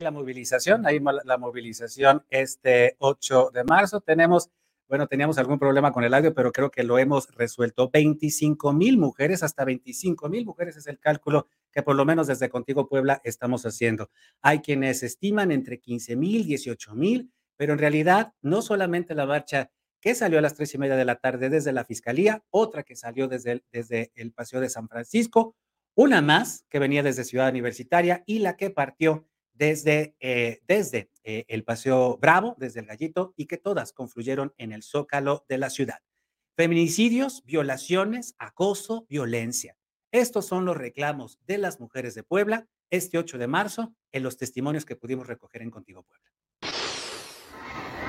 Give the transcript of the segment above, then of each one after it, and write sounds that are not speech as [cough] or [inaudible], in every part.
la movilización, ahí la movilización este 8 de marzo. Tenemos, bueno, teníamos algún problema con el audio, pero creo que lo hemos resuelto. 25 mil mujeres, hasta 25 mil mujeres es el cálculo que por lo menos desde Contigo Puebla estamos haciendo. Hay quienes estiman entre 15 mil, 18 mil, pero en realidad no solamente la marcha que salió a las tres y media de la tarde desde la Fiscalía, otra que salió desde desde el Paseo de San Francisco, una más que venía desde Ciudad Universitaria y la que partió desde, eh, desde eh, el Paseo Bravo, desde el Gallito, y que todas confluyeron en el zócalo de la ciudad. Feminicidios, violaciones, acoso, violencia. Estos son los reclamos de las mujeres de Puebla este 8 de marzo en los testimonios que pudimos recoger en Contigo Puebla.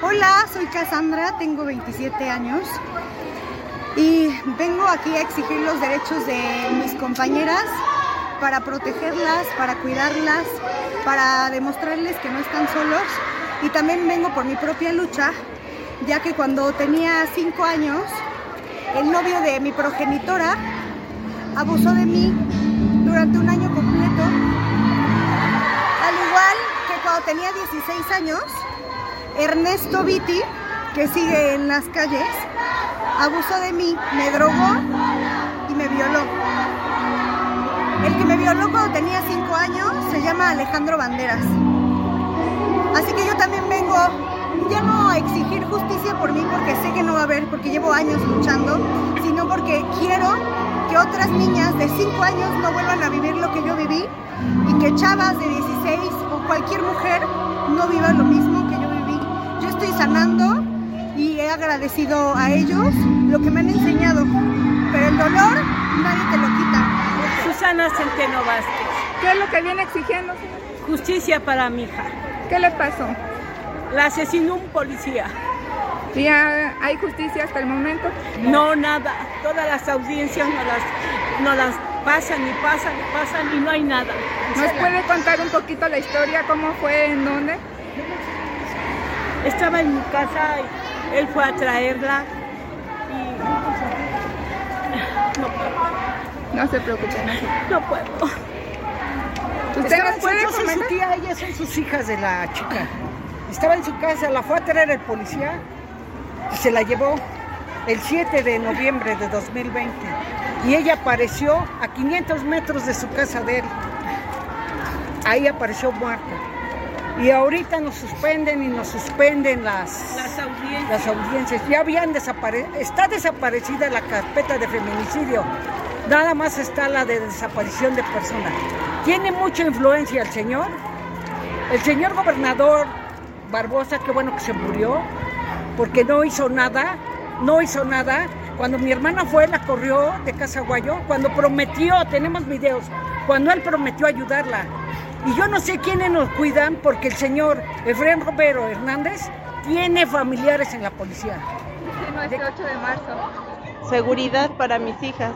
Hola, soy Cassandra, tengo 27 años y vengo aquí a exigir los derechos de mis compañeras para protegerlas, para cuidarlas, para demostrarles que no están solos y también vengo por mi propia lucha, ya que cuando tenía 5 años, el novio de mi progenitora abusó de mí durante un año completo, al igual que cuando tenía 16 años, Ernesto Vitti, que sigue en las calles, abusó de mí, me drogó y me violó. El que me violó cuando tenía 5 años se llama Alejandro Banderas. Así que yo también vengo ya no a exigir justicia por mí porque sé que no va a haber, porque llevo años luchando, sino porque quiero que otras niñas de 5 años no vuelvan a vivir lo que yo viví y que chavas de 16 o cualquier mujer no viva lo mismo que yo estoy sanando y he agradecido a ellos lo que me han enseñado. Pero el dolor nadie te lo quita. Susana Centeno Vázquez. ¿Qué es lo que viene exigiendo? Justicia para mi hija. ¿Qué le pasó? La asesinó un policía. ¿Y hay justicia hasta el momento? No, nada. Todas las audiencias no las, no las pasan y pasan y pasan y no hay nada. ¿Nos puede contar un poquito la historia? ¿Cómo fue? ¿En dónde? Estaba en mi casa y él fue a traerla y [laughs] no. No se preocupe, no, puedo. ¿Usted nos puede comentar? su tía, ellas son sus hijas de la chica. Estaba en su casa, la fue a traer el policía y se la llevó el 7 de noviembre de 2020. Y ella apareció a 500 metros de su casa de él. Ahí apareció muerta. Y ahorita nos suspenden y nos suspenden las, las, audiencias. Ya habían desaparecido, está desaparecida la carpeta de feminicidio. Nada más está la de desaparición de personas. Tiene mucha influencia el señor. El señor gobernador Barbosa, qué bueno que se murió, porque no hizo nada, no hizo nada. Cuando mi hermana fue, la corrió de Casa Guayo, cuando prometió, tenemos videos, cuando él prometió ayudarla, y yo no sé quiénes nos cuidan porque el señor Efraín Romero Hernández tiene familiares en la policía. Sí, 8 de marzo. Seguridad para mis hijas.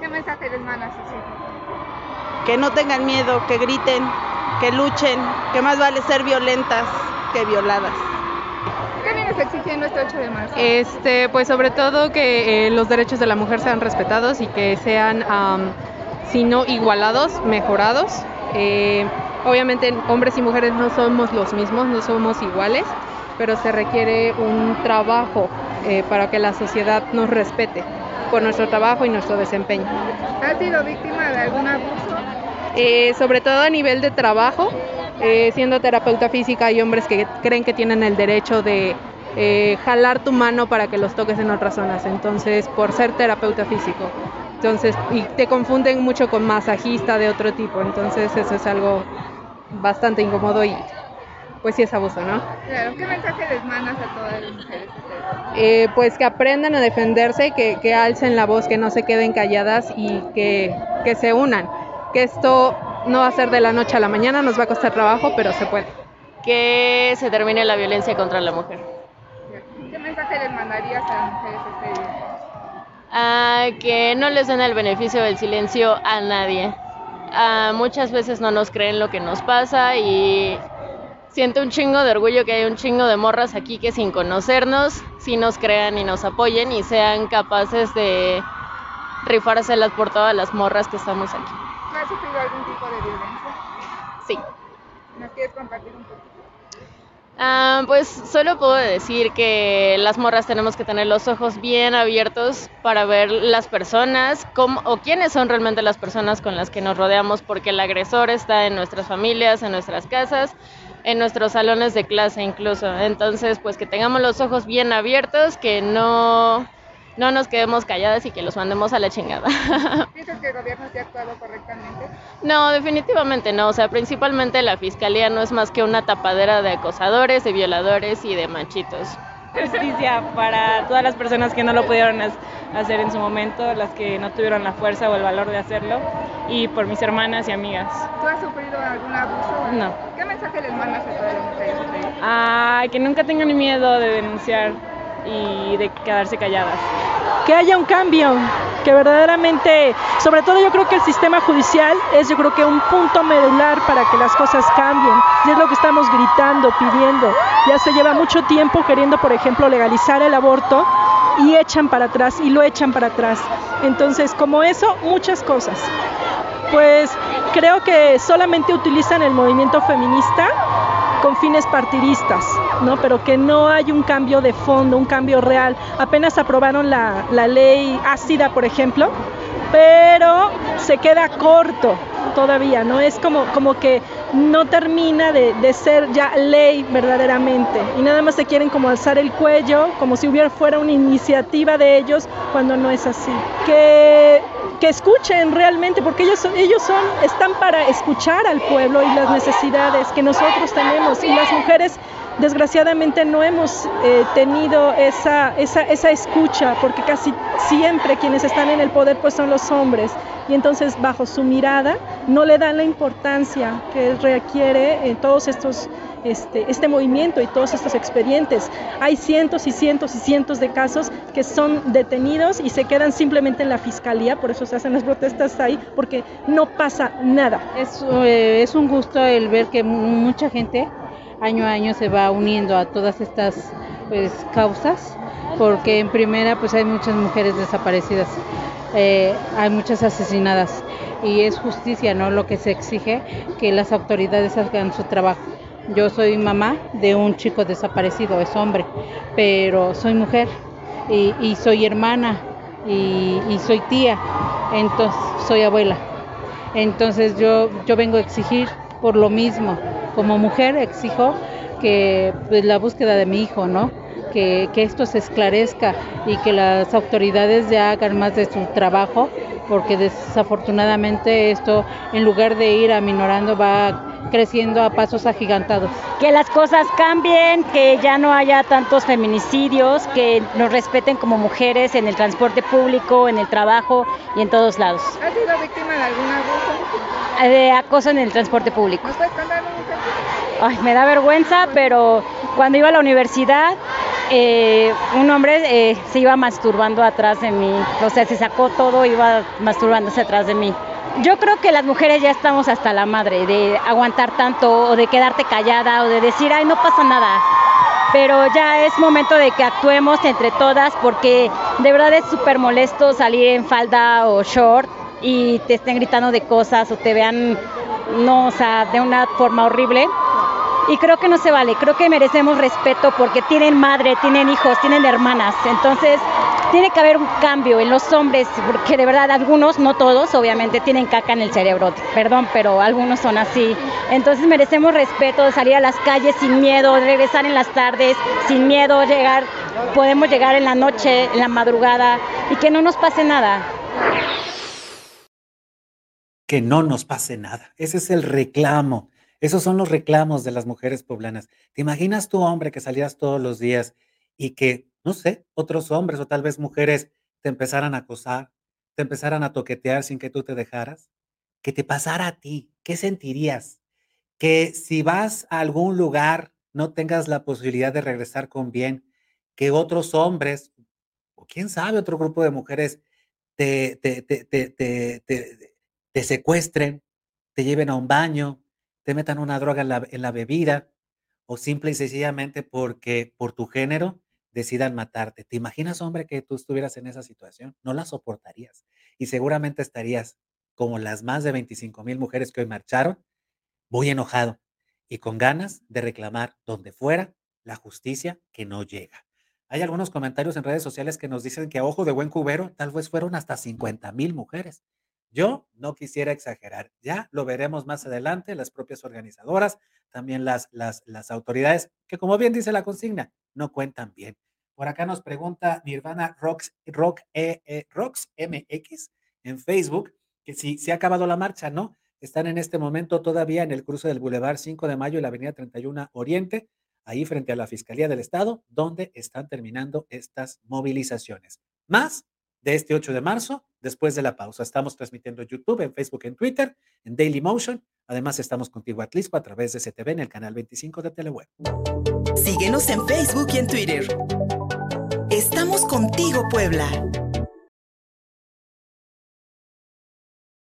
¿Qué mensaje les mandas a? Que no tengan miedo, que griten, que luchen, que más vale ser violentas que violadas. ¿Qué vienes exigiendo este 8 de marzo? Este, pues sobre todo que eh, los derechos de la mujer sean respetados y que sean, si no igualados, mejorados eh, obviamente hombres y mujeres no somos los mismos, no somos iguales, pero se requiere un trabajo eh, para que la sociedad nos respete por nuestro trabajo y nuestro desempeño. ¿Has sido víctima de algún abuso? Eh, sobre todo a nivel de trabajo, siendo terapeuta física hay hombres que creen que tienen el derecho de jalar tu mano para que los toques en otras zonas, entonces por ser terapeuta físico. Entonces, y te confunden mucho con masajista de otro tipo, entonces eso es algo bastante incómodo y pues sí es abuso, ¿no? Claro, ¿qué mensaje les mandas a todas las mujeres? Eh, pues que aprendan a defenderse, que, que, alcen la voz, que no se queden calladas y que, que se unan, que esto no va a ser de la noche a la mañana, nos va a costar trabajo, pero se puede. Que se termine la violencia contra la mujer. ¿Qué mensaje les mandarías a las mujeres este día? que no les den el beneficio del silencio a nadie. muchas veces no nos creen lo que nos pasa y siento un chingo de orgullo que hay un chingo de morras aquí que sin conocernos, sí nos crean y nos apoyen y sean capaces de rifárselas por todas las morras que estamos aquí. ¿Has sufrido algún tipo de violencia? Sí. ¿Nos quieres compartir un poquito? Ah, pues solo puedo decir que las morras tenemos que tener los ojos bien abiertos para ver las personas cómo, o quiénes son realmente las personas con las que nos rodeamos, porque el agresor está en nuestras familias, en nuestras casas, en nuestros salones de clase incluso. Entonces, pues que tengamos los ojos bien abiertos, que no no nos quedemos calladas y que los mandemos a la chingada. [laughs] ¿Piensas que el gobierno se ha actuado correctamente? No, definitivamente no. O sea, principalmente la fiscalía no es más que una tapadera de acosadores, de violadores y de machitos. Justicia para todas las personas que no lo pudieron hacer en su momento, las que no tuvieron la fuerza o el valor de hacerlo, y por mis hermanas y amigas. ¿Tú has sufrido algún abuso? No. ¿Qué mensaje les mandas a todas las mujeres? Ah, que nunca tengan miedo de denunciar y de quedarse calladas. Que haya un cambio, que verdaderamente, sobre todo yo creo que el sistema judicial es yo creo que un punto medular para que las cosas cambien. Y es lo que estamos gritando, pidiendo. Ya se lleva mucho tiempo queriendo, por ejemplo, legalizar el aborto y echan para atrás y lo echan para atrás. Entonces, como eso, muchas cosas. Pues creo que solamente utilizan el movimiento feminista con fines partidistas, ¿no? Pero que no hay un cambio de fondo, un cambio real. Apenas aprobaron la, la ley ácida, por ejemplo, pero se queda corto todavía, ¿no? Es como, como que no termina de, ser ya ley verdaderamente y nada más se quieren como alzar el cuello, como si hubiera fuera una iniciativa de ellos, cuando no es así. Que, que escuchen realmente, porque ellos, son, ellos son, están para escuchar al pueblo y las necesidades que nosotros tenemos y las mujeres desgraciadamente no hemos eh, tenido esa, esa, esa, escucha, porque casi siempre quienes están en el poder pues son los hombres, y entonces bajo su mirada no le dan la importancia que requiere en todos estos, este, este movimiento y todos estos expedientes. Hay cientos y cientos y cientos de casos que son detenidos y se quedan simplemente en la fiscalía, por eso se hacen las protestas ahí, porque no pasa nada. Es, eh, un gusto el ver que mucha gente año a año se va uniendo a todas estas pues, causas, porque en primera pues hay muchas mujeres desaparecidas, eh, hay muchas asesinadas y es justicia, ¿no? Lo que se exige que las autoridades hagan su trabajo. Yo soy mamá de un chico desaparecido, es hombre, pero soy mujer y, soy hermana y, y, soy tía, entonces soy abuela. Entonces yo, yo vengo a exigir por lo mismo, como mujer exijo que pues, la búsqueda de mi hijo, ¿no? Que, que, esto se esclarezca y que las autoridades ya hagan más de su trabajo, porque desafortunadamente esto, en lugar de ir aminorando, va creciendo a pasos agigantados. Que las cosas cambien, que ya no haya tantos feminicidios, que nos respeten como mujeres en el transporte público, en el trabajo y en todos lados. ¿Has sido víctima de algún abuso? De acoso en el transporte público. ¿Nos puedes contar un Ay, me da vergüenza, pero cuando iba a la universidad, eh, un hombre eh, se iba masturbando atrás de mí. O sea, se sacó todo, iba masturbándose atrás de mí. Yo creo que las mujeres ya estamos hasta la madre de aguantar tanto o de quedarte callada o de decir, ay, no pasa nada. Pero ya es momento de que actuemos entre todas porque de verdad es súper molesto salir en falda o short y te estén gritando de cosas o te vean, no, o sea, de una forma horrible y creo que no se vale, creo que merecemos respeto porque tienen madre, tienen hijos, tienen hermanas, entonces tiene que haber un cambio en los hombres, porque de verdad algunos, no todos, obviamente tienen caca en el cerebro, perdón, pero algunos son así, entonces merecemos respeto salir a las calles sin miedo, regresar en las tardes sin miedo, llegar, podemos llegar en la noche, en la madrugada y que no nos pase nada. Que no nos pase nada, ese es el reclamo esos son los reclamos de las mujeres poblanas. ¿Te imaginas tu hombre que salías todos los días y que, no sé, otros hombres o tal vez mujeres te empezaran a acosar, te empezaran a toquetear sin que tú te dejaras? ¿Qué te pasara a ti? ¿Qué sentirías? Que si vas a algún lugar no tengas la posibilidad de regresar con bien, que otros hombres, o quién sabe, otro grupo de mujeres te, te, te, te secuestren, te lleven a un baño, te metan una droga en la, bebida o simple y sencillamente porque por tu género decidan matarte. ¿Te imaginas, hombre, que tú estuvieras en esa situación? No la soportarías y seguramente estarías como las más de 25 mil mujeres que hoy marcharon, muy enojado. y con ganas de reclamar donde fuera la justicia que no llega. Hay algunos comentarios en redes sociales que nos dicen que a ojo de buen cubero tal vez fueron hasta 50 mil mujeres. Yo no quisiera exagerar, ya lo veremos más adelante, las propias organizadoras, también las, las, las autoridades, que como bien dice la consigna, no cuentan bien. Por acá nos pregunta Nirvana Rocks, Rock, e, e, Rocks MX en Facebook que si se ha acabado la marcha, ¿no? Están en este momento todavía en el cruce del Boulevard 5 de Mayo y la Avenida 31 Oriente, ahí frente a la Fiscalía del Estado, donde están terminando estas movilizaciones. Más de este 8 de marzo, después de la pausa. Estamos transmitiendo en YouTube, en Facebook, en Twitter, en Daily Motion. Además, estamos contigo Atlisco a través de CTV en el canal 25 de Teleweb. Síguenos en Facebook y en Twitter. Estamos contigo, Puebla.